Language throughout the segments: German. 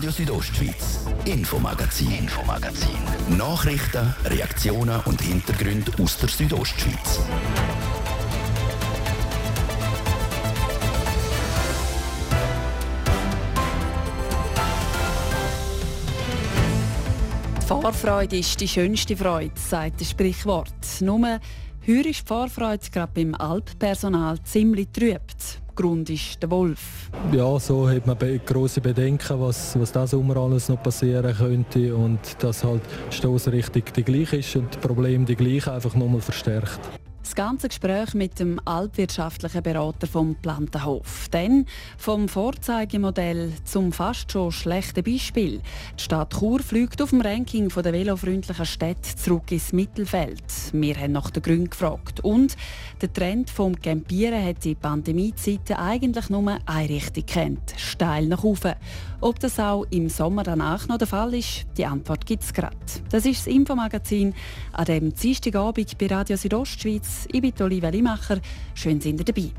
Radio Südostschweiz, Infomagazin, Infomagazin. Nachrichten, Reaktionen und Hintergründe aus der Südostschweiz. Die Fahrfreude ist die schönste Freude, sagt das Sprichwort. Nur Heuer ist die Fahrfreude gerade beim Alppersonal ziemlich trübt. Grund ist der Wolf. Ja, so hat man große Bedenken, was, was diesen Sommer alles noch passieren könnte und dass halt die Stoßrichtung die gleiche ist und das Problem die gleiche, einfach nochmal verstärkt. Das ganze Gespräch mit dem altwirtschaftlichen Berater vom Plantenhof. Dann vom Vorzeigemodell zum fast schon schlechten Beispiel. Die Stadt Chur fliegt auf dem Ranking der velofreundlichen Städte zurück ins Mittelfeld. Wir haben nach den Gründen gefragt. Und der Trend vom Campieren hat die Pandemiezeiten eigentlich nur eine Richtung kennt: steil nach oben. Ob das auch im Sommer danach noch der Fall ist, die Antwort gibt es gerade. Das ist das Infomagazin an dem Dienstagabend bei Radio Südostschweiz. Ich bin Olivia Limacher. Schön sind ihr dabei.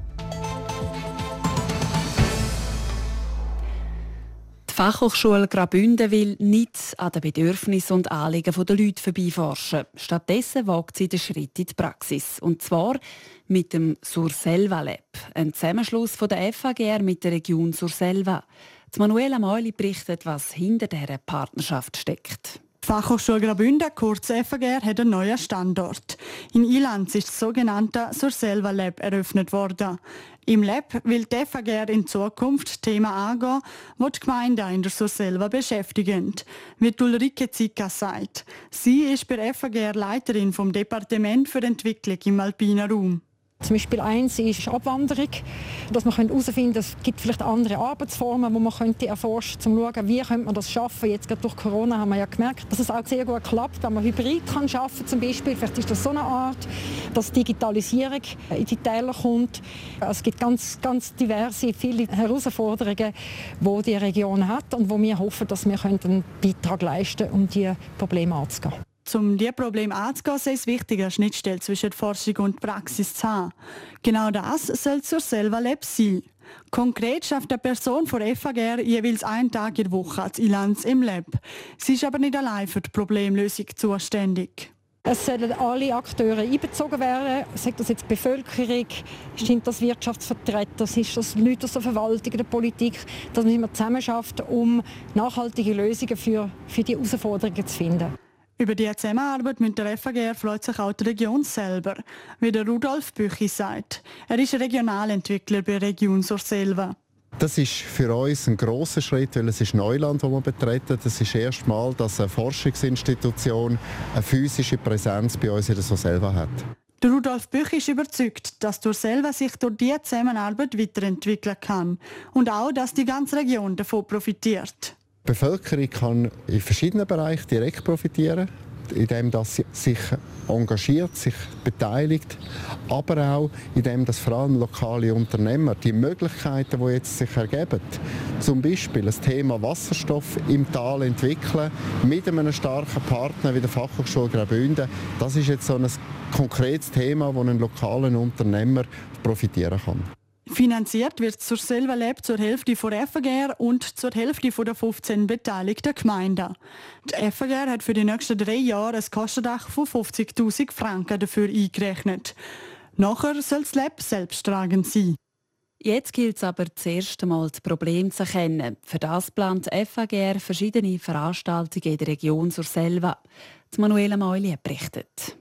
Die Fachhochschule Graubünden will nicht an den Bedürfnissen und Anliegen der Leute vorbeiforschen. Stattdessen wagt sie den Schritt in die Praxis. Und zwar mit dem Surselva Lab, ein Zusammenschluss von der FAGR mit der Region Surselva. Die Manuela Meuli berichtet, was hinter dieser Partnerschaft steckt. Die Fachhochschule Graubünden, kurz FAGR, hat einen neuen Standort. In Ilanz ist das sogenannte Surselva Lab eröffnet worden. Im Lab will die FAGR in Zukunft Themen angehen, die die Gemeinden in der Surselva beschäftigen, wie Ulrike Zicka sagt. Sie ist bei FAGR Leiterin vom Departement für Entwicklung im alpinen Raum. Zum Beispiel eins ist Abwanderung, dass man herausfinden könnte, es gibt vielleicht andere Arbeitsformen, die man könnte erforschen könnte, um zu schauen, wie könnte man das schaffen. Jetzt gerade durch Corona haben wir ja gemerkt, dass es auch sehr gut klappt, wenn man Hybrid kann schaffen zum Beispiel. Vielleicht ist das so eine Art, dass Digitalisierung in die Täler kommt. Es gibt ganz, ganz diverse, viele Herausforderungen, die die Region hat und wo wir hoffen, dass wir einen Beitrag leisten können, um diese Probleme anzugehen. Um dieses Problem anzugehen, sei es wichtig, eine Schnittstelle zwischen Forschung und Praxis zu haben. Genau das soll zur Selva Lab sein. Konkret schafft eine Person von FAGR jeweils einen Tag in der Woche als Ilanz im Lab. Sie ist aber nicht allein für die Problemlösung zuständig. Es sollen alle Akteure einbezogen werden, sagt das jetzt die Bevölkerung, sind das Wirtschaftsvertreter, sind das Leute aus der Verwaltung, der Politik, dass wir zusammen schaffen, um nachhaltige Lösungen für, für die Herausforderungen zu finden. Über die Zusammenarbeit mit der FAGR freut sich auch die Region selber, wie der Rudolf Büchi sagt. Er ist Regionalentwickler bei Region Surselva. Das ist für uns ein großer Schritt, weil es ist Neuland, das wir betreten. Das ist erstmal, dass eine Forschungsinstitution eine physische Präsenz bei uns in der Surselva hat. Der Rudolf Büch ist überzeugt, dass Surselva sich durch diese Zusammenarbeit weiterentwickeln kann und auch, dass die ganze Region davon profitiert. Die Bevölkerung kann in verschiedenen Bereichen direkt profitieren, indem sie sich engagiert, sich beteiligt, aber auch indem dass vor allem lokale Unternehmer die Möglichkeiten, die jetzt sich ergeben, zum Beispiel das Thema Wasserstoff im Tal entwickeln mit einem starken Partner wie der Fachhochschule Graubünden, das ist jetzt so ein konkretes Thema, wo ein lokaler Unternehmer profitieren kann. Finanziert wird zur Selva Lab zur Hälfte von FAGR und zur Hälfte von der 15 beteiligten Gemeinden. Die FAGR hat für die nächsten drei Jahre ein Kostendach von 50.000 Franken dafür eingerechnet. Nachher soll das Lab selbsttragend sein. Jetzt gilt es aber zuerst einmal, das Problem zu erkennen. Für das plant FAGR verschiedene Veranstaltungen in der Region zur Selva. Die Manuela Meuli berichtet.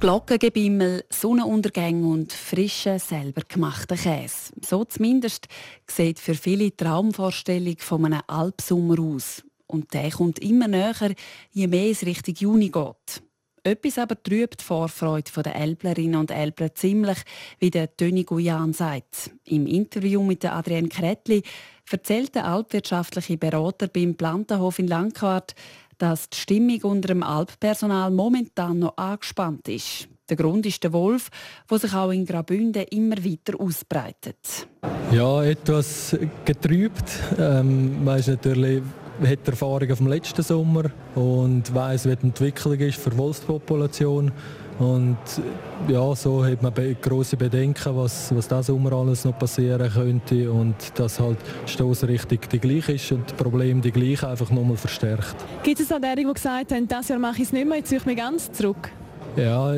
Glockengebimmel, Sonnenuntergänge und frische, selber gemachten Käse. So zumindest sieht für viele die Traumvorstellung von einem Alpsommer aus. Und der kommt immer näher, je mehr es Richtung Juni geht. Etwas aber trübt die Vorfreude der Elblerinnen und Elbler ziemlich, wie der Toni Guyan sagt. Im Interview mit Adrienne Kretli erzählt der altwirtschaftliche Berater beim Plantenhof in Langquart, dass die Stimmung unter dem Alppersonal momentan noch angespannt ist. Der Grund ist der Wolf, der sich auch in Graubünden immer weiter ausbreitet. Ja, etwas getrübt. Ähm, man ist natürlich hat Erfahrungen vom letzten Sommer und weiß, wie die Entwicklung ist für die Wolfspopulation. Und ja, so hat man große Bedenken, was, was diesen Sommer alles noch passieren könnte und dass halt die Stoßrichtung die gleiche ist und das Problem die gleiche, einfach nochmal verstärkt. Gibt es auch derjenigen, die gesagt haben, dieses Jahr mache ich es nicht mehr, jetzt ziehe ich mich ganz zurück? Ja,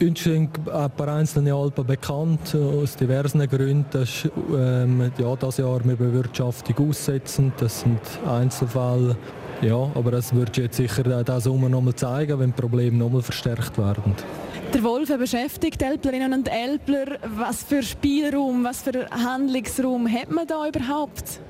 uns sind ein paar einzelne Alpen bekannt, aus diversen Gründen. dass ähm, ja, das Jahr mit Bewirtschaftung aussetzen. Das sind Einzelfälle. Ja, aber das wird jetzt sicher diesen Sommer noch mal zeigen, wenn die Probleme noch mal verstärkt werden. Der Wolf beschäftigt Elplerinnen und Elpler. Was für Spielraum, was für Handlungsraum hat man da überhaupt?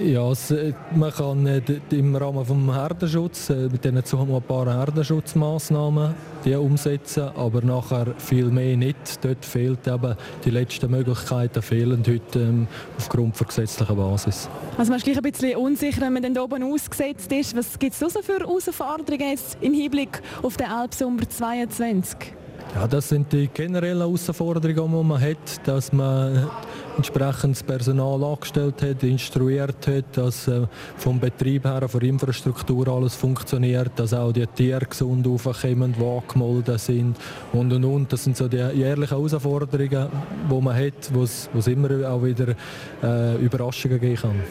Ja, es, äh, man kann äh, im Rahmen des Herdenschutz äh, mit diesen ein paar Herdenschutzmaßnahmen die umsetzen, aber nachher viel mehr nicht. Dort fehlt eben die letzten Möglichkeiten fehlen heute ähm, aufgrund der gesetzlichen Basis. Also man ist gleich ein bisschen unsicher, wenn man dann oben ausgesetzt ist. Was gibt es so für Herausforderungen jetzt im Hinblick auf den Alpsommer 22? Ja, das sind die generellen Herausforderungen, die man hat, dass man entsprechendes Personal angestellt hat, instruiert hat, dass äh, vom Betrieb her, von der Infrastruktur alles funktioniert, dass auch die Tiere gesund aufkommen, die angemeldet sind und und und. Das sind so die jährlichen Herausforderungen, die man hat, wo es immer auch wieder äh, Überraschungen geben kann.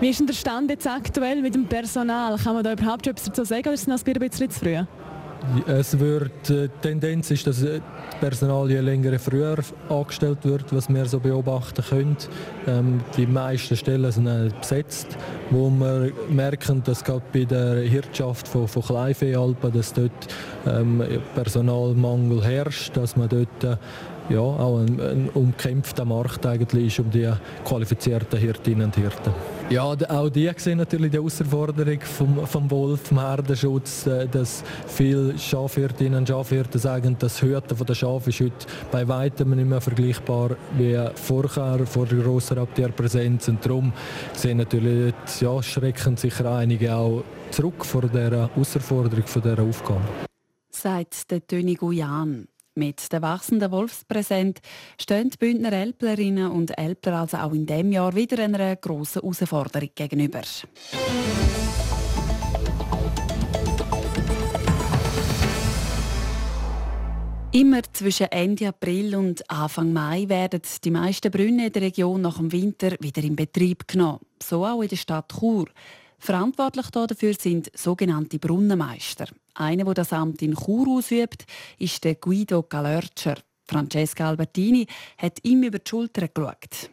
Wie ist denn der Stand jetzt aktuell mit dem Personal? Kann man da überhaupt etwas dazu sagen oder ist es noch ein bisschen zu früh? Es wird, die äh, Tendenz ist, dass das Personal je länger früher angestellt wird, was wir so beobachten können. Ähm, die meisten Stellen sind besetzt, wo wir merken, dass gerade bei der Hirtschaft von, von Kleinvieh-Alpen, dass dort ähm, Personalmangel herrscht, dass man dort äh, ja, auch ein, ein umkämpfter Markt eigentlich ist um die qualifizierten Hirtinnen und Hirten. Ja, auch die sehen natürlich die Herausforderung vom, vom Wolf, vom Herdenschutz, äh, dass viele Schafhirtinnen und Schafhirten sagen, das Hüten von der Schafe ist heute bei weitem nicht mehr vergleichbar wie vorher, vor der grossen Raubtierpräsenz. Und darum sehen natürlich, ja, schrecken sicher einige auch zurück vor dieser Herausforderung, von dieser Aufgabe. Sagt der Töni Guyan. Mit der wachsenden Wolfspräsenz stehen die Bündner Elplerinnen und Elpler also auch in diesem Jahr wieder einer grossen Herausforderung gegenüber. Immer zwischen Ende April und Anfang Mai werden die meisten Brunnen in der Region nach dem Winter wieder in Betrieb genommen. So auch in der Stadt Chur. Verantwortlich dafür sind sogenannte Brunnenmeister. Einer, der das Amt in Chur ausübt, ist der Guido Galörtscher. Francesca Albertini hat ihm über die Schulter geschaut.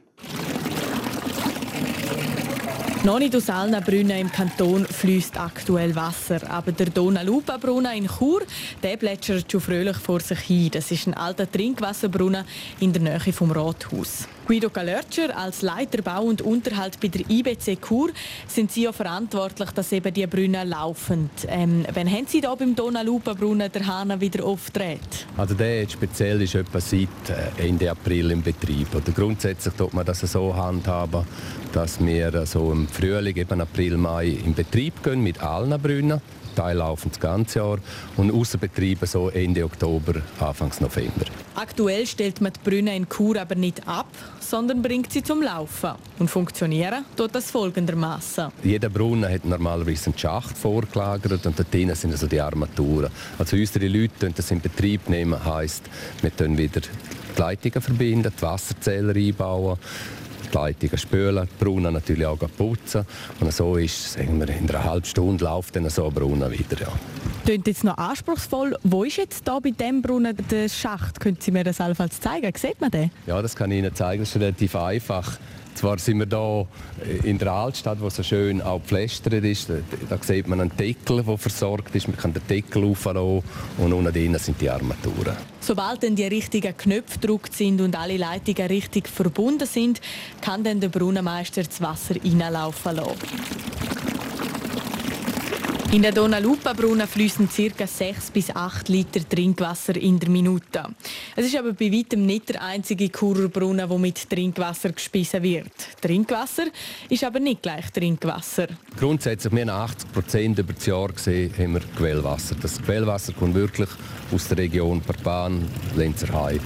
noch nicht aus allen Brunnen im Kanton fließt aktuell Wasser, aber der Donalupa-Brunnen in Chur, der plätschert schon fröhlich vor sich hin. Das ist ein alter Trinkwasserbrunnen in der Nähe vom Rathaus. Guido Galörtscher als Leiter Bau und Unterhalt bei der IBC Chur sind Sie ja verantwortlich, dass eben die Brunnen laufen. Ähm, wann haben Sie da beim Donalupa-Brunnen der Hahn wieder aufgedreht? Also der speziell ist etwa seit äh, Ende April im Betrieb. Oder grundsätzlich tut man das so handhaben, dass wir so im Frühling, eben April, Mai, in Betrieb gehen mit allen Brunnen. Teil laufen das ganze Jahr und Außenbetriebe so Ende Oktober, Anfang November. Aktuell stellt man die Brunnen in Chur aber nicht ab, sondern bringt sie zum Laufen. Und funktionieren tut das folgendermaßen. Jeder Brunnen hat normalerweise einen Schacht vorgelagert und dort drinnen sind also die Armaturen. Also unsere Leute das in Betrieb nehmen, heisst, wir können wieder die Leitungen verbinden, die Wasserzähler einbauen, die Leitungen spülen, die Brunnen natürlich auch putzen. Und so ist sagen wir, in einer halben Stunde läuft dann so ein Brunnen wieder. Ja. Klingt jetzt noch anspruchsvoll. Wo ist jetzt da bei diesem Brunnen der Schacht? Können Sie mir das allenfalls zeigen? Sieht man den? Ja, das kann ich Ihnen zeigen. Das ist relativ einfach. Zwar sind wir hier in der Altstadt, wo so schön auch gepflastert ist. Da sieht man einen Deckel, der versorgt ist. Man kann den Deckel auflassen und unten drin sind die Armaturen. Sobald dann die richtigen Knöpfe gedruckt sind und alle Leitungen richtig verbunden sind, kann dann der Brunnenmeister das Wasser reinlaufen lassen. In der Donalupa-Brunnen fließen ca. 6 bis 8 Liter Trinkwasser in der Minute. Es ist aber bei weitem nicht der einzige Churer Brunnen, der mit Trinkwasser gespissen wird. Trinkwasser ist aber nicht gleich Trinkwasser. Grundsätzlich, wir haben 80 Prozent über das Jahr gesehen, haben wir Quellwasser. Das Quellwasser kommt wirklich aus der Region per Bahn, Lenzerheide.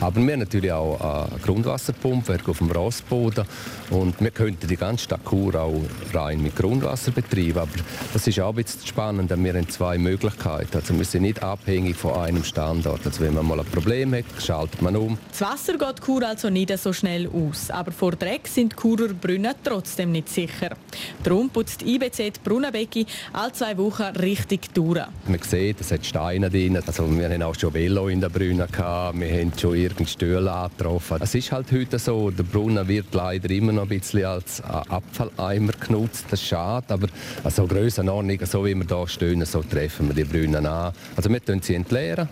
Aber wir haben natürlich auch eine Grundwasserpumpwerk auf dem Rossboden und wir könnten die ganze Stadt Chur auch rein mit Grundwasser betreiben. Aber das ist auch ein bisschen spannend, wir haben zwei Möglichkeiten. Also wir sind nicht abhängig von einem Standort. Also wenn man mal ein Problem hat, schaltet man um. Das Wasser geht Chur also nicht so schnell aus. Aber vor Dreck sind Churer Brunnen trotzdem nicht sicher. Darum putzt IBZ die Brunnenbecken alle zwei Wochen richtig durch. Man sieht, es hat Steine drin. Also wir haben auch schon Velo in der Brunnen gehabt. Wir haben schon irgendeine Stühle angetroffen. Es ist halt heute so, der Brunnen wird leider immer noch ein bisschen als Abfalleimer genutzt. Das ist schade, aber also Grössenordnung, so wie wir hier stehen, so treffen wir die Brunnen an. Also wir sie entleeren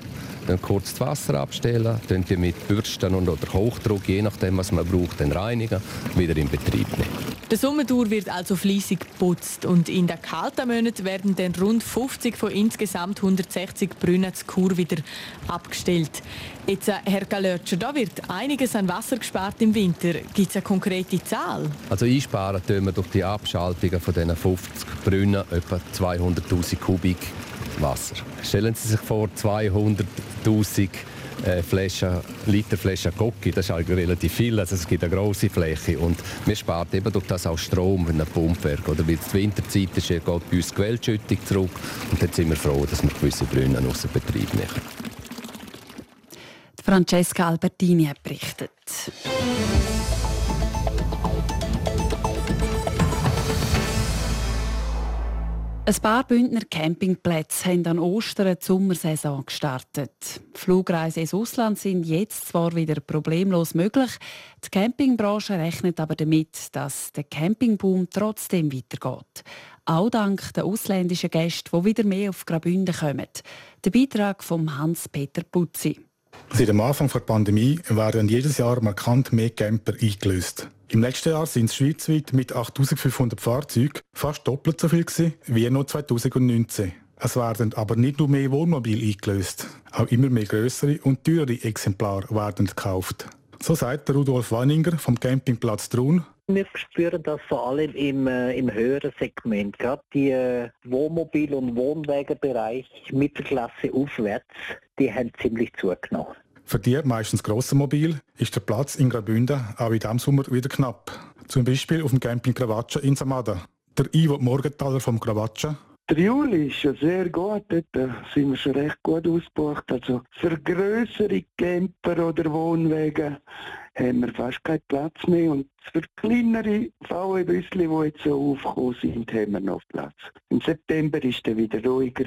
dann kurz das Wasser abstellen, dann mit Bürsten und oder Hochdruck, je nachdem was man braucht, dann reinigen, wieder in Betrieb nehmen. Der Sommertour wird also fließig geputzt und in den kalten Monaten werden dann rund 50 von insgesamt 160 Brunnen zu Kur wieder abgestellt. Jetzt, äh, Herr Galötscher, da wird einiges an Wasser gespart im Winter. Gibt es eine konkrete Zahl? Also einsparen tun wir durch die Abschaltungen von diesen 50 Brunnen etwa 200'000 Kubik Wasser. Stellen Sie sich vor, 200'000 äh, Flaschen, Liter Flaschen Gocki, das ist halt relativ viel, also es gibt eine große Fläche und wir sparen eben durch das auch Strom in einem Pumpwerk oder weil es die Winterzeit ist, geht bei uns die Quellschüttung zurück und dann sind wir froh, dass wir gewisse Brunnen außer Betrieb nehmen. Francesca Albertini berichtet. Ein paar Bündner Campingplätze haben an Ostern die Sommersaison gestartet. Flugreisen ins Ausland sind jetzt zwar wieder problemlos möglich, die Campingbranche rechnet aber damit, dass der Campingboom trotzdem weitergeht. Auch dank der ausländischen Gäste, die wieder mehr auf Graubünden kommen. Der Beitrag von Hans-Peter Putzi. Seit dem Anfang der Pandemie werden jedes Jahr markant mehr Camper eingelöst. Im letzten Jahr sind es schweizweit mit 8500 Fahrzeugen fast doppelt so viel gewesen, wie noch 2019. Es werden aber nicht nur mehr Wohnmobile eingelöst, auch immer mehr größere und teurere Exemplare werden gekauft. So sagt Rudolf Wanninger vom Campingplatz Trun. Wir spüren das vor allem im, äh, im höheren Segment. Gerade die äh, Wohnmobil- und Wohnwagenbereich Mittelklasse aufwärts, die haben ziemlich zugenommen. Für die meistens grossen Mobil ist der Platz in Graubünden auch in diesem Sommer wieder knapp. Zum Beispiel auf dem Camping Gravaccia in Samada. Der Ivo Morgenthaler vom Gravaccia. Der Juli ist ja sehr gut, dort sind wir schon recht gut ausgebucht. Also für größere Camper oder Wohnwege haben wir fast keinen Platz mehr und für kleinere VW-Büsschen, die jetzt so aufgekommen sind, haben wir noch Platz. Im September ist es wieder ruhiger.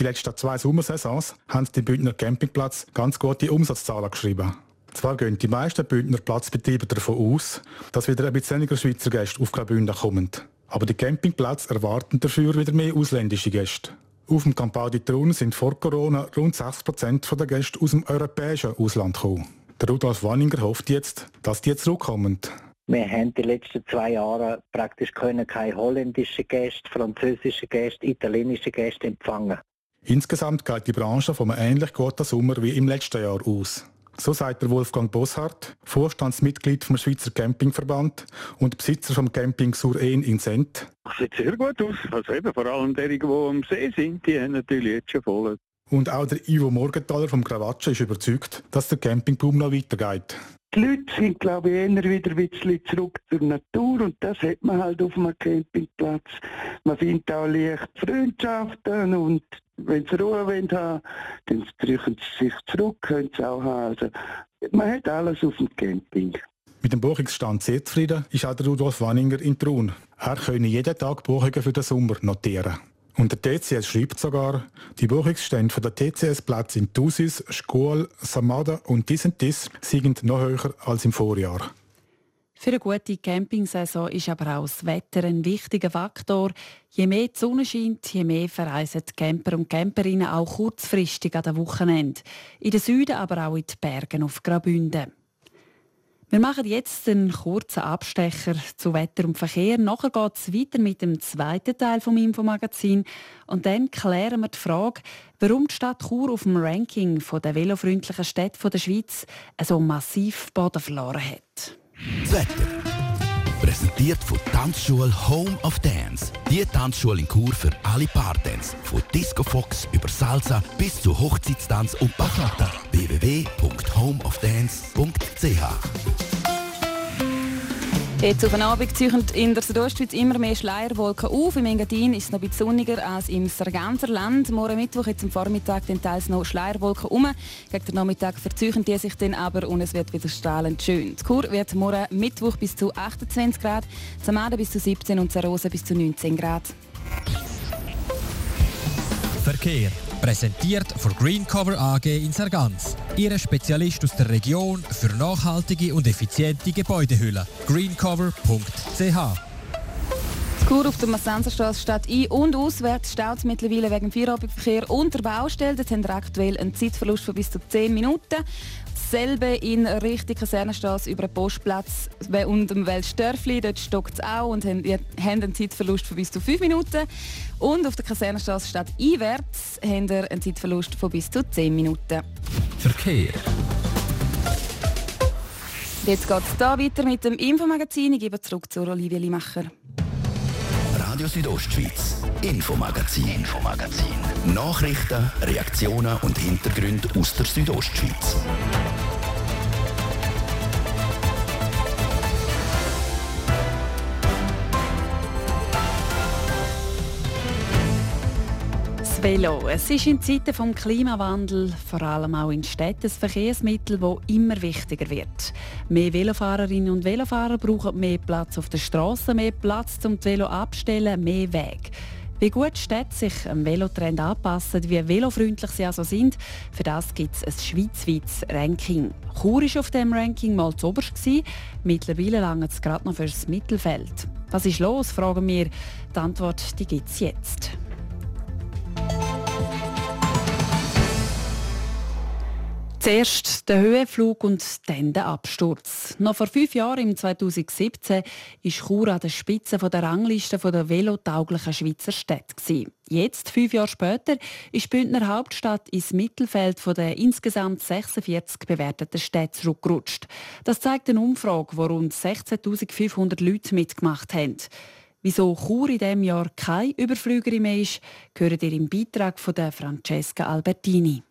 Die letzten zwei Sommersaisons haben die Bündner Campingplatz ganz gute Umsatzzahlen geschrieben. Zwar gehen die meisten Bündner Platzbetriebe davon aus, dass wieder ein bisschen weniger Schweizer Gäste auf Graubünden kommen. Aber die Campingplätze erwarten dafür wieder mehr ausländische Gäste. Auf dem Campadi Trun sind vor Corona rund 6% der Gäste aus dem europäischen Ausland gekommen. Der Rudolf Wanninger hofft jetzt, dass die zurückkommen. Wir haben die letzten zwei Jahre praktisch keine holländischen Gäste, französische Gäste, italienische Gäste empfangen. Insgesamt geht die Branche von einem ähnlich guten Sommer wie im letzten Jahr aus. So sagt der Wolfgang Bosshardt, Vorstandsmitglied vom Schweizer Campingverband und Besitzer vom Camping Sur-En in Sent. Das sieht sehr gut aus. Also eben, vor allem diejenigen, die am See sind, die haben natürlich jetzt schon voll. Und auch der Ivo Morgenthaler vom Gravaccia ist überzeugt, dass der Campingboom noch weitergeht. Die Leute sind, glaube ich, eher wieder ein bisschen zurück zur Natur und das hat man halt auf einem Campingplatz. Man findet auch leicht Freundschaften und wenn sie Ruhe haben dann drücken sie sich zurück, können sie auch haben. Also, man hat alles auf dem Camping. Mit dem Buchungsstand sehr zufrieden ist auch der Rudolf Wanninger in Trun. Er könne jeden Tag Buchungen für den Sommer notieren. Und der TCS schreibt sogar, die Buchungsstände von der TCS-Plätze in Thusis, Schkual, Samada und dies und dies sind noch höher als im Vorjahr. Für eine gute Campingsaison ist aber auch das Wetter ein wichtiger Faktor. Je mehr die Sonne scheint, je mehr verreisen die Camper und Camperinnen auch kurzfristig an den Wochenende. In den Süden, aber auch in den Bergen auf Graubünden. Wir machen jetzt einen kurzen Abstecher zu Wetter und Verkehr. Nachher geht es weiter mit dem zweiten Teil vom Infomagazin. Und dann klären wir die Frage, warum die Stadt Chur auf dem Ranking der velofreundlichen Städte der Schweiz so massiv Boden verloren hat. Das Wetter. Präsentiert von Tanzschule Home of Dance. Die Tanzschule in Kur für alle Partens. Von Disco Fox über Salsa bis zu Hochzeitstanz und Bachata. www.homeofdance.ch Jetzt auf den Abend ziehen in der Südostschweiz immer mehr Schleierwolken auf. Im Engadin ist es noch ein bisschen sonniger als im Sarganserland. Morgen Mittwoch jetzt am Vormittag den teils noch Schleierwolken um. Gegen den Nachmittag verzeichnen die sich dann aber und es wird wieder strahlend schön. Die Kur wird morgen Mittwoch bis zu 28 Grad, Zamaden bis zu 17 und Zarosa bis zu 19 Grad. Verkehr Präsentiert von Greencover AG in Sargans. Ihre Spezialist aus der Region für nachhaltige und effiziente Gebäudehülle. greencover.ch Kur auf der Massenserstraße statt ein- und auswärts staut es mittlerweile wegen Feierabendverkehr und der Baustelle. Dort haben aktuell einen Zeitverlust von bis zu 10 Minuten. Dasselbe in Richtung Kasernenstraße über den Postplatz und dem Weltstörfli. Dort stockt es auch und haben, einen Zeitverlust von bis zu 5 Minuten. Und auf der Kasernenstraße statt einwärts haben wir einen Zeitverlust von bis zu 10 Minuten. Verkehr. Jetzt geht es hier weiter mit dem Infomagazin. Ich gebe zurück zu Olivia Limacher. Radio Südostschweiz, Infomagazin, Infomagazin. Nachrichten, Reaktionen und Hintergründe aus der Südostschweiz. Velo. Es ist in Zeiten des Klimawandels, vor allem auch in Städten, ein Verkehrsmittel, das immer wichtiger wird. Mehr Velofahrerinnen und Velofahrer brauchen mehr Platz auf der Straße, mehr Platz zum Velo abstellen, mehr Weg. Wie gut Städte sich am Velotrend anpassen, wie velofreundlich sie also sind, für das gibt es ein schweizweites Ranking. Chur war auf diesem Ranking mal zu oberst. Mittlerweile lange es gerade noch fürs Mittelfeld. Was ist los, fragen wir. Die Antwort gibt es jetzt. Zuerst der Höhenflug und dann der Absturz. Noch vor fünf Jahren, im 2017, ist Chur an der Spitze der Rangliste der velotauglichen Schweizer Städte. Jetzt, fünf Jahre später, ist die Bündner Hauptstadt ins Mittelfeld der insgesamt 46 bewerteten Städte zurückgerutscht. Das zeigt eine Umfrage, wo rund 16.500 Leute mitgemacht haben. Wieso Chur in diesem Jahr kein Überflüger mehr ist, gehört ihr im Beitrag von Francesca Albertini.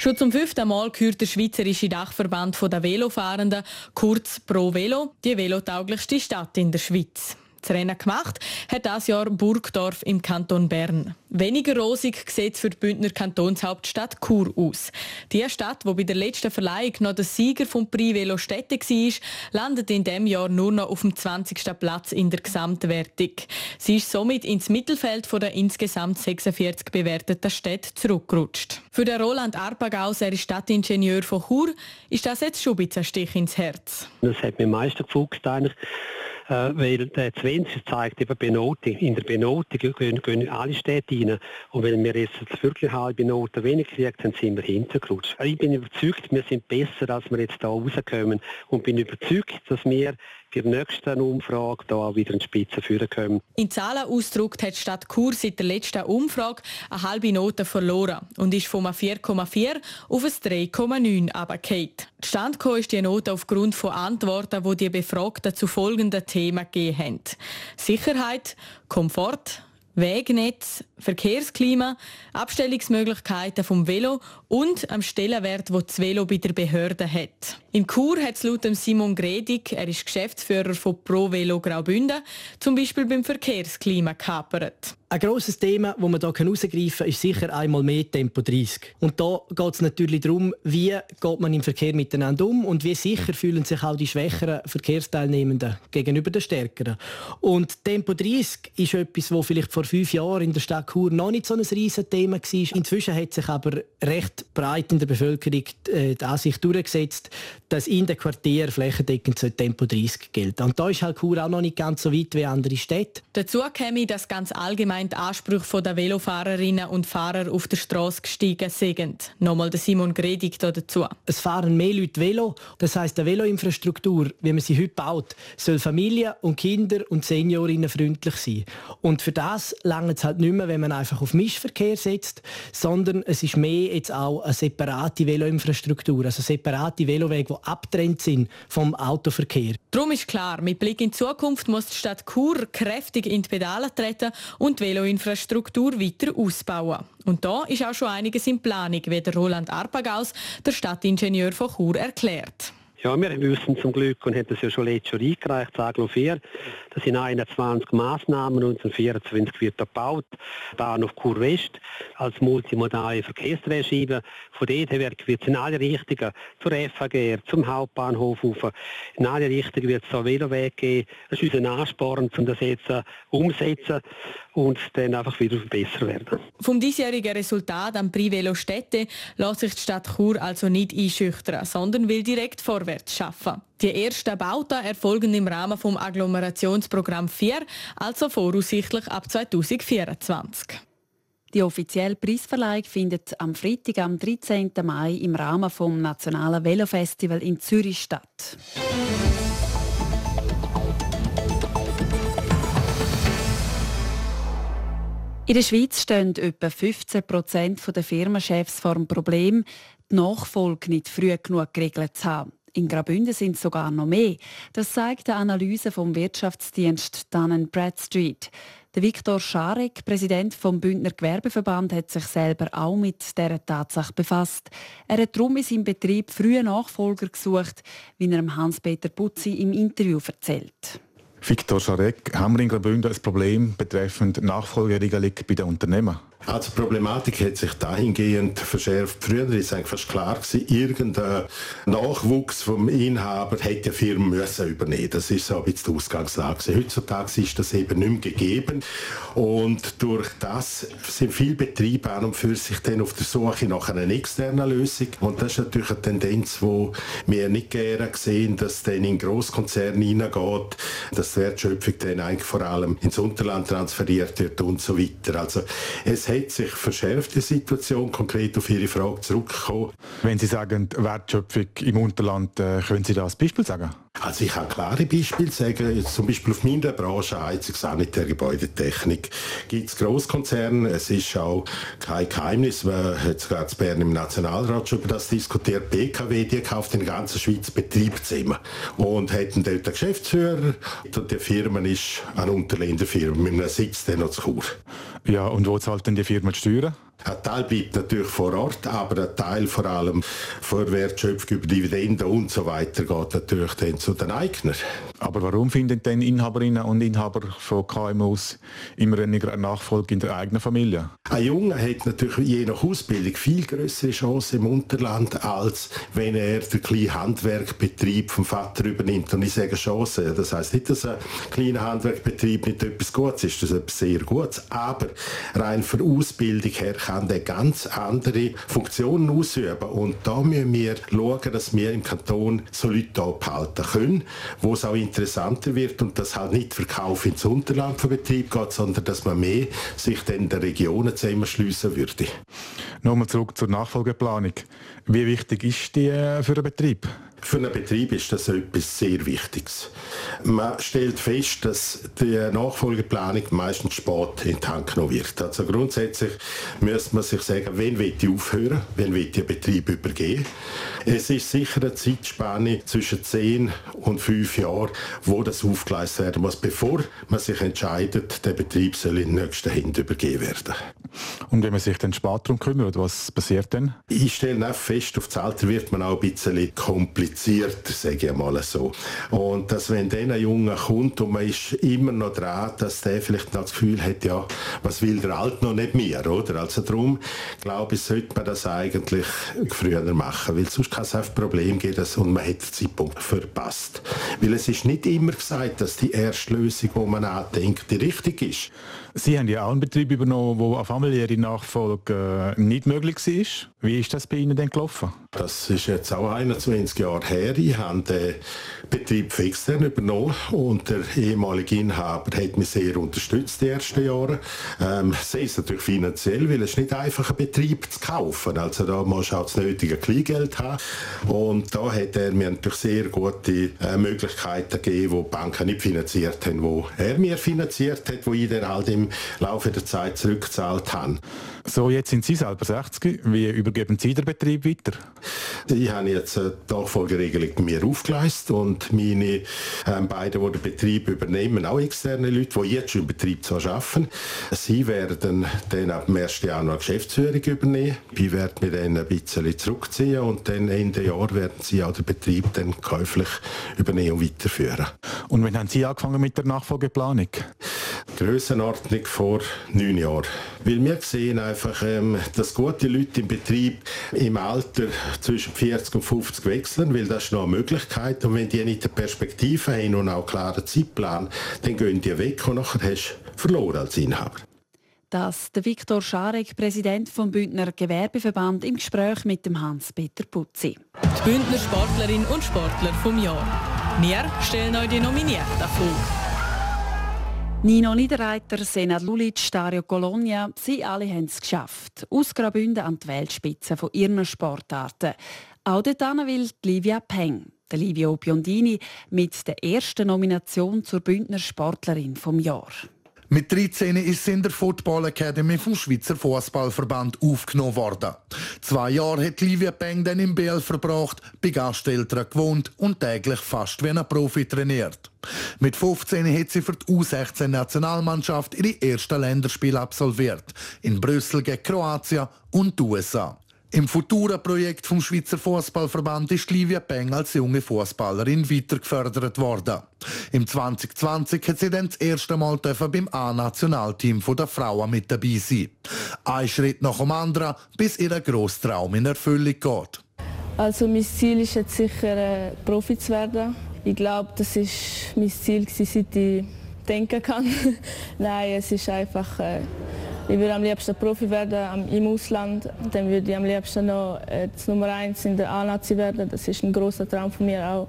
Schon zum fünften Mal gehört der Schweizerische Dachverband der Velofahrenden, kurz Pro Velo, die velotauglichste Stadt in der Schweiz. Das Rennen gemacht hat das Jahr Burgdorf im Kanton Bern. Weniger rosig sieht es für die Bündner Kantonshauptstadt Chur aus. Die Stadt, die bei der letzten Verleihung noch der Sieger vom Prix Velo Städte war, landet in diesem Jahr nur noch auf dem 20. Platz in der Gesamtwertung. Sie ist somit ins Mittelfeld der insgesamt 46 bewerteten Städte zurückgerutscht. Für den Roland Arpagaus, er ist Stadtingenieur von Chur, ist das jetzt schon ein Stich ins Herz. Das hat mir am meisten gefuchst eigentlich weil der 20 zeigt eben Benotung. In der Benotung gehen, gehen alle Städte rein. Und wenn wir jetzt wirklich halbe Noten wenig kriegen, dann sind wir hintergerutscht. Ich bin überzeugt, wir sind besser, als wir jetzt da rauskommen. Und bin überzeugt, dass wir bei der nächsten Umfrage da wieder in die Spitze führen können. In Zahlen ausgedrückt hat die Stadt Chur seit der letzten Umfrage eine halbe Note verloren und ist von 4,4 auf ein 3,9 abgefallen. Stand ist die Note aufgrund von Antworten, die die Befragten zu folgenden Themen gegeben haben. Sicherheit, Komfort, Wegnetz, Verkehrsklima, Abstellungsmöglichkeiten vom Velo und am Stellenwert, wo das Velo bei der Behörde hat. In Chur hat es laut Simon Gredig, er ist Geschäftsführer von Pro Velo Graubünden, zum Beispiel beim Verkehrsklima kapert. Ein grosses Thema, das man hier herausgreifen kann, ist sicher einmal mehr Tempo 30. Und da geht es natürlich darum, wie geht man im Verkehr miteinander um und wie sicher fühlen sich auch die schwächeren Verkehrsteilnehmenden gegenüber den stärkeren. Und Tempo 30 ist etwas, das vielleicht vor fünf Jahren in der Stadt Chur noch nicht so ein riesen Thema war. Inzwischen hat sich aber recht breit in der Bevölkerung äh, die Ansicht durchgesetzt, dass in den Quartieren flächendeckend Tempo 30 gilt. Und da ist halt Chur auch noch nicht ganz so weit wie andere Städte. Dazu käme das ganz allgemein die Ansprüche der Velofahrerinnen und Fahrer auf der Straße gestiegen sind. Nochmal der Simon Gredig dazu. Es fahren mehr Leute Velo. Das heißt, die Veloinfrastruktur, wie man sie heute baut, soll Familien und Kinder und Seniorinnen freundlich sein. Und für das langt es halt nicht mehr, wenn wenn man einfach auf Mischverkehr setzt, sondern es ist mehr jetzt auch eine separate Veloinfrastruktur, also separate Velowege, die abtrennt sind vom Autoverkehr. Darum ist klar, mit Blick in die Zukunft muss die Stadt Chur kräftig in die Pedale treten und die Veloinfrastruktur weiter ausbauen. Und da ist auch schon einiges in Planung, wie der Roland Arpagaus, der Stadtingenieur von Chur, erklärt. Ja, wir wissen zum Glück und haben das ja schon letztes Jahr eingereicht, Saglo 4. Das sind 21 Massnahmen und 24 wird gebaut. Bahnhof Kur West als multimodale Verkehrsdrehscheibe. Von dort her wird es in alle Richtungen zur FAG, zum Hauptbahnhof rauf. In alle Richtungen wird es so Veloweg geben. Das ist unser Ansporn, um das jetzt äh, umsetzen und dann einfach wieder besser werden. Vom diesjährigen Resultat am Prix Velo Städte lässt sich die Stadt Chur also nicht einschüchtern, sondern will direkt vorwärts schaffen. Die ersten Bauten erfolgen im Rahmen vom Agglomerationsprogramm 4, also voraussichtlich ab 2024. Die offizielle Preisverleihung findet am Freitag, am 13. Mai im Rahmen vom Nationalen Velofestival in Zürich statt. In der Schweiz stehen etwa 15 Prozent der Firmenchefs vor dem Problem, die Nachfolge nicht früh genug geregelt zu haben. In Graubünden sind es sogar noch mehr. Das zeigt eine Analyse vom Wirtschaftsdienst Dun Bradstreet. Der Viktor Scharek, Präsident vom Bündner Gewerbeverband, hat sich selber auch mit dieser Tatsache befasst. Er hat darum in seinem Betrieb frühe Nachfolger gesucht, wie er Hans-Peter Putzi im Interview erzählt. Viktor Scharek, haben wir in Graubünden ein Problem betreffend Nachfolgeregelung bei den Unternehmen? Also die Problematik hat sich dahingehend verschärft. Früher war es eigentlich fast klar gewesen, irgendein Nachwuchs vom Inhaber hätte die Firma müssen übernehmen. Das ist so ein bisschen die Ausgangslage. Heutzutage ist das eben nicht mehr gegeben. Und durch das sind viele Betriebe an und für sich dann auf der Suche nach einer externen Lösung. Und das ist natürlich eine Tendenz, die wir nicht gerne sehen, dass dann in Großkonzerne hineingeht, dass die Wertschöpfung dann eigentlich vor allem ins Unterland transferiert wird und so weiter. Also es hat sich verschärft, die Situation, konkret auf Ihre Frage zurückgekommen. Wenn Sie sagen, Wertschöpfung im Unterland, äh, können Sie das Beispiel sagen? Also ich kann klare Beispiele sagen, zum Beispiel auf meiner Branche Heizung, Sanitär, Gebäudetechnik. Gibt es Großkonzerne, es ist auch kein Geheimnis, man hat sogar in Bern im Nationalrat schon über das diskutiert, BKW, die kauft in der ganzen Schweiz Betriebszimmer und hat dort einen Geschäftsführer. Und die Firma ist eine Unterländerfirma mit einem Sitz dann noch zu Chur. Ja, und wo zahlt denn die Firma die Steuern? Ein Teil bleibt natürlich vor Ort, aber ein Teil vor allem vor Wertschöpfung über Dividenden und so weiter geht natürlich dann zu den Eignern. Aber warum finden denn Inhaberinnen und Inhaber von KMUs immer eine Nachfolge in der eigenen Familie? Ein Junge hat natürlich je nach Ausbildung viel größere Chancen im Unterland, als wenn er den kleinen Handwerkbetrieb vom Vater übernimmt. Und ich sage Chance, das heißt nicht, dass ein kleiner Handwerkbetrieb nicht etwas Gutes ist, das ist etwas sehr Gutes, aber rein von Ausbildung her kann der ganz andere Funktionen ausüben. Und da müssen wir schauen, dass wir im Kanton so Leute abhalten können, wo es auch interessanter wird und dass halt nicht Verkauf ins Unterland von Betrieb geht, sondern dass man mehr sich dann der Regionen zusammenschliessen würde. Nochmal zurück zur Nachfolgeplanung. Wie wichtig ist die äh, für einen Betrieb? Für einen Betrieb ist das etwas sehr Wichtiges. Man stellt fest, dass die Nachfolgeplanung meistens spät in die Hand genommen wird. Also grundsätzlich müsste man sich sagen, wen will ich aufhören, wen will ich den Betrieb übergeben. Es ist sicher eine Zeitspanne zwischen 10 und 5 Jahren, wo das aufgeleistet werden muss, bevor man sich entscheidet, der Betrieb soll in den nächsten Händen übergeben werden. Und wenn man sich dann später darum kümmert, was passiert dann? Ich stelle auch fest, auf das Alter wird man auch ein bisschen komplizierter, sage ich mal so. Und dass wenn dann ein Junge kommt und man ist immer noch dran, dass der vielleicht noch das Gefühl hat, ja, was will der Alt noch nicht mehr, oder? Also darum, glaube ich, sollte man das eigentlich früher machen, weil sonst kann es einfach Problem geben und man hat den Zeitpunkt verpasst. Weil es ist nicht immer gesagt, dass die erste Lösung, die man andenkt, die richtig ist. Sie haben ja auch einen Betrieb übernommen, wo eine familiäre Nachfolge äh, nicht möglich war. Wie ist das bei Ihnen denn gelaufen? Das ist jetzt auch 21 Jahre her. Ich habe den Betrieb extern übernommen und der ehemalige Inhaber hat mich sehr unterstützt die ersten Jahre. Ähm, sei es natürlich finanziell, weil es nicht einfach ein Betrieb zu kaufen. Also da musst du auch das nötige Kleingeld haben. Und da hat er mir natürlich sehr gute äh, Möglichkeiten gegeben, die die Banken nicht finanziert haben, wo er mir finanziert hat, wo ich dann halt im Laufe der Zeit zurückgezahlt habe. So, jetzt sind Sie selber 60. Wie übergeben Sie den Betrieb weiter? Ich habe jetzt eine Nachfolgeregelung mir aufgeleistet und meine ähm, beiden, die den Betrieb übernehmen, auch externe Leute, die jetzt schon im Betrieb arbeiten. Sie werden dann ab dem 1. Januar Geschäftsführung übernehmen. Ich werde mich dann ein bisschen zurückziehen und dann Ende Jahr werden Sie auch den Betrieb dann käuflich übernehmen und weiterführen. Und wann haben Sie angefangen mit der Nachfolgeplanung? Grössenordnung vor neun Jahren. Weil wir sehen einfach, ähm, dass gute Leute im Betrieb im Alter zwischen 40 und 50 wechseln, weil das ist noch eine Möglichkeit. Und wenn die nicht eine Perspektive haben und auch einen klaren Zeitplan, dann gehen die weg und nachher hast du verloren als Inhaber. Das der Viktor Scharek, Präsident vom Bündner Gewerbeverband, im Gespräch mit dem Hans-Peter Putzi. Die Bündner Sportlerin und Sportler vom Jahr. Wir stellen euch die Nominierten vor. Nino Niederreiter, Senat Lulic, Dario Colonia, sie alle haben es geschafft. Aus Graubünden an die Weltspitze von ihren Sportarten. Auch dort will Livia Peng, der Livio Biondini, mit der ersten Nomination zur Bündner Sportlerin vom Jahr. Mit 13 ist sie in der Football Academy vom Schweizer Fußballverband aufgenommen worden. Zwei Jahre hat Livia Peng dann im BL verbracht, bei Gasteltern gewohnt und täglich fast wie ein Profi trainiert. Mit 15 hat sie für die U16-Nationalmannschaft ihre ersten Länderspiele absolviert. In Brüssel gegen Kroatien und die USA. Im Futura-Projekt vom Schweizer Fußballverband ist Livia Peng als junge Fußballerin weitergefördert worden. Im 2020 hat sie dann das erste Mal beim A-Nationalteam der Frauen mit dabei sein. Ein Schritt nach dem anderen, bis ihr grosser Traum in Erfüllung geht. Also mein Ziel ist jetzt sicher, äh, Profi zu werden. Ich glaube, das ist mein Ziel, seit ich denken kann. Nein, es ist einfach äh, ich würde am liebsten Profi werden im Ausland. Dann würde ich am liebsten noch äh, Nummer 1 in der A-Nazi werden. Das ist ein großer Traum von mir auch.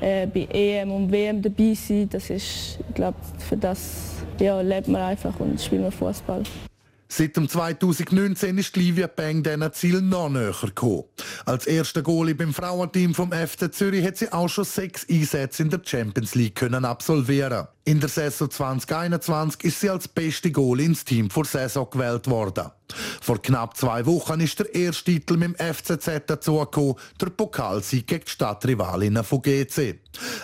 Äh, bei EM und WM dabei sein. Das ist, ich glaube, für das ja, lebt man einfach und spielt man Fußball. Seit dem 2019 ist Livia Peng diesen Ziel noch näher gekommen. Als erster Goalie beim Frauenteam vom FC Zürich hat sie auch schon sechs Einsätze in der Champions League können absolvieren. In der Saison 2021 ist sie als beste Goalie ins Team vor Saison gewählt worden. Vor knapp zwei Wochen ist der erste Titel mit dem FCZ dazugekommen, der Pokalsieg gegen die Stadtrivalinnen von GC.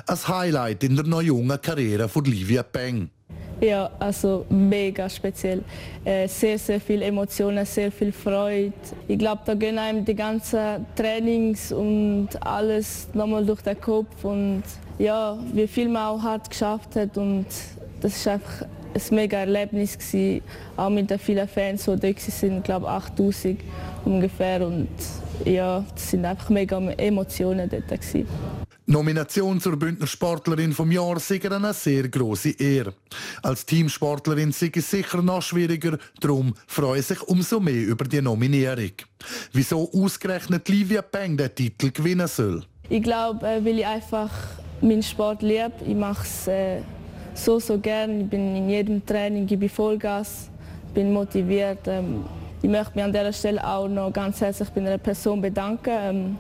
Ein Highlight in der noch jungen Karriere von Livia Peng. Ja, also mega speziell. Äh, sehr, sehr viele Emotionen, sehr viel Freude. Ich glaube, da gehen einem die ganzen Trainings und alles nochmal durch den Kopf und ja, wie viel man auch hart geschafft hat und das ist einfach ein mega Erlebnis gewesen, auch mit den vielen Fans, die da ich glaube 8000 ungefähr und ja, das sind einfach mega Emotionen dort gewesen. Nomination zur Bündner Sportlerin vom Jahr sei eine sehr große Ehre. Als Teamsportlerin sei es sicher noch schwieriger, darum freue ich sich umso mehr über die Nominierung. Wieso ausgerechnet Livia Peng den Titel gewinnen soll? Ich glaube, äh, weil ich einfach meinen Sport liebe. Ich mache es äh, so, so gern. Ich bin in jedem Training, gebe Vollgas, bin motiviert. Ähm, ich möchte mich an dieser Stelle auch noch ganz herzlich bei einer Person bedanken. Ähm,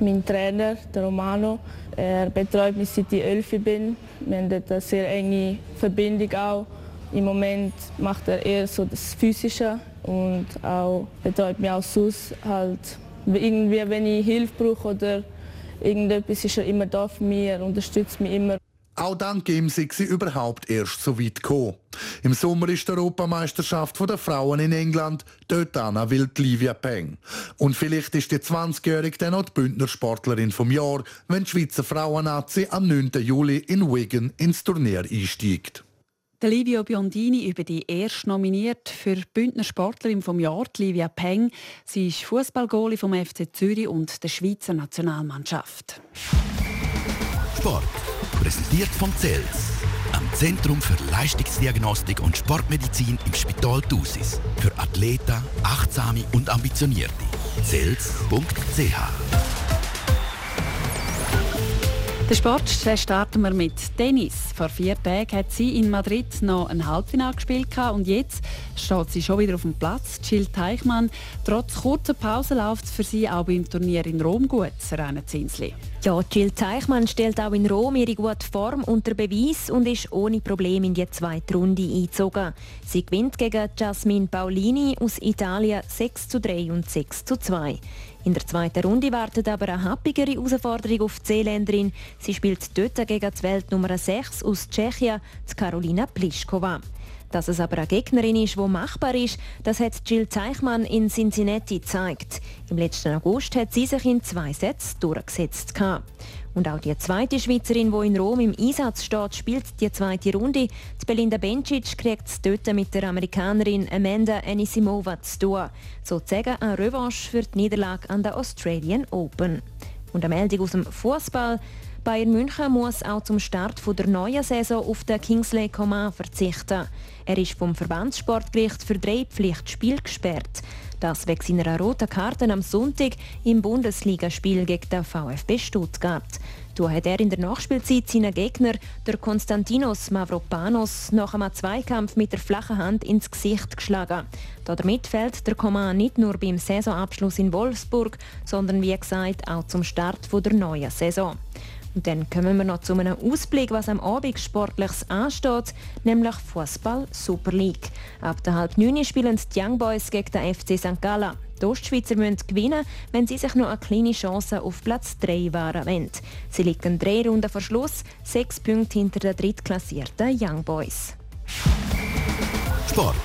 mein Trainer, der Romano, er betreut mich seit ich elf bin. Wir haben eine sehr enge Verbindung auch. Im Moment macht er eher so das Physische und auch betreut mich auch sonst halt irgendwie, wenn ich Hilfe brauche oder irgendetwas, ist er immer da für mich, er unterstützt mich immer. Auch dank ihm sind sie überhaupt erst so weit gekommen. Im Sommer ist die Europameisterschaft der Frauen in England. Dort will Livia Peng. Und vielleicht ist die 20-Jährige dann auch die Bündner Sportlerin vom Jahr, wenn die Schweizer Frauennazi am 9. Juli in Wigan ins Turnier einsteigt. Der Livio Biondini über die erst nominiert für Bündner Sportlerin vom Jahr, Livia Peng. Sie ist Fußballgoalie vom FC Zürich und der Schweizer Nationalmannschaft. Sport Präsentiert von CELS, am Zentrum für Leistungsdiagnostik und Sportmedizin im Spital Thusis. Für Athleten, Achtsame und Ambitionierte. Zels.ch. Den Sport starten wir mit Tennis. Vor vier Tagen hat sie in Madrid noch ein Halbfinale gespielt und jetzt steht sie schon wieder auf dem Platz. Jill Teichmann. Trotz kurzer Pause läuft es für sie auch beim Turnier in Rom gut, Serena Zinsli. Ja, Jill Teichmann stellt auch in Rom ihre gute Form unter Beweis und ist ohne Probleme in die zweite Runde eingezogen. Sie gewinnt gegen Jasmine Paolini aus Italien 6 zu 3 und 6 zu 2. In der zweiten Runde wartet aber eine happigere Herausforderung auf die Seeländerin. Sie spielt dort gegen die Weltnummer 6 aus Tschechien, Karolina Pliskova. Dass es aber eine Gegnerin ist, die machbar ist, das hat Jill Zeichmann in Cincinnati gezeigt. Im letzten August hat sie sich in zwei Sätzen durchgesetzt. Und auch die zweite Schweizerin, die in Rom im Einsatz steht, spielt die zweite Runde. Die Belinda Bencic kriegt es dort mit der Amerikanerin Amanda Anisimova zu tun. Sozusagen eine Revanche für die Niederlage an der Australian Open. Und eine Meldung aus dem Fußball. Bayern München muss auch zum Start der neuen Saison auf den Kingsley Coman verzichten. Er ist vom Verbandssportgericht für drei Pflichtspiele gesperrt. Das wegen seiner roten Karte am Sonntag im Bundesligaspiel gegen den VfB Stuttgart. Da hat er in der Nachspielzeit seinen Gegner, der Konstantinos Mavropanos, nach einem Zweikampf mit der flachen Hand ins Gesicht geschlagen. Damit fällt der Coman nicht nur beim Saisonabschluss in Wolfsburg, sondern wie gesagt auch zum Start der neuen Saison. Und dann kommen wir noch zu einem Ausblick, was am Abend Sportliches ansteht, nämlich Fußball Super League. Ab der halb neun spielen die Young Boys gegen den FC St. Gallen. Die Ostschweizer müssen gewinnen, wenn sie sich noch eine kleine Chance auf Platz 3 wahren wollen. Sie liegen drei Runden vor Schluss, sechs Punkte hinter den drittklassierten Young Boys. Sport,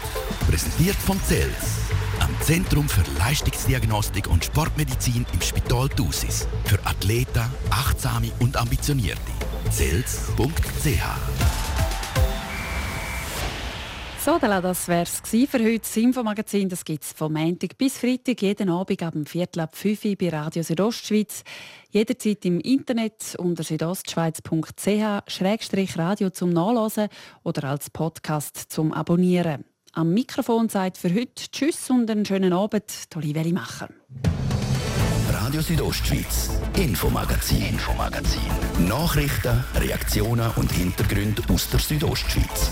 präsentiert von Zels am Zentrum für Leistungsdiagnostik und Sportmedizin im Spital Thusis. Für Athleten, Achtsame und Ambitionierte. Zels.ch so, das wäre es für heute. Das Infomagazin gibt es von Montag bis Freitag, jeden Abend ab dem Viertel ab 5 Uhr bei Radio Südostschweiz. Jederzeit im Internet unter südostschweiz.ch-radio zum Nachlesen oder als Podcast zum Abonnieren. Am Mikrofon sagt für heute Tschüss und einen schönen Abend, Oliveri Macher. Radio Südostschweiz, Infomagazin, Infomagazin. Nachrichten, Reaktionen und Hintergründe aus der Südostschweiz.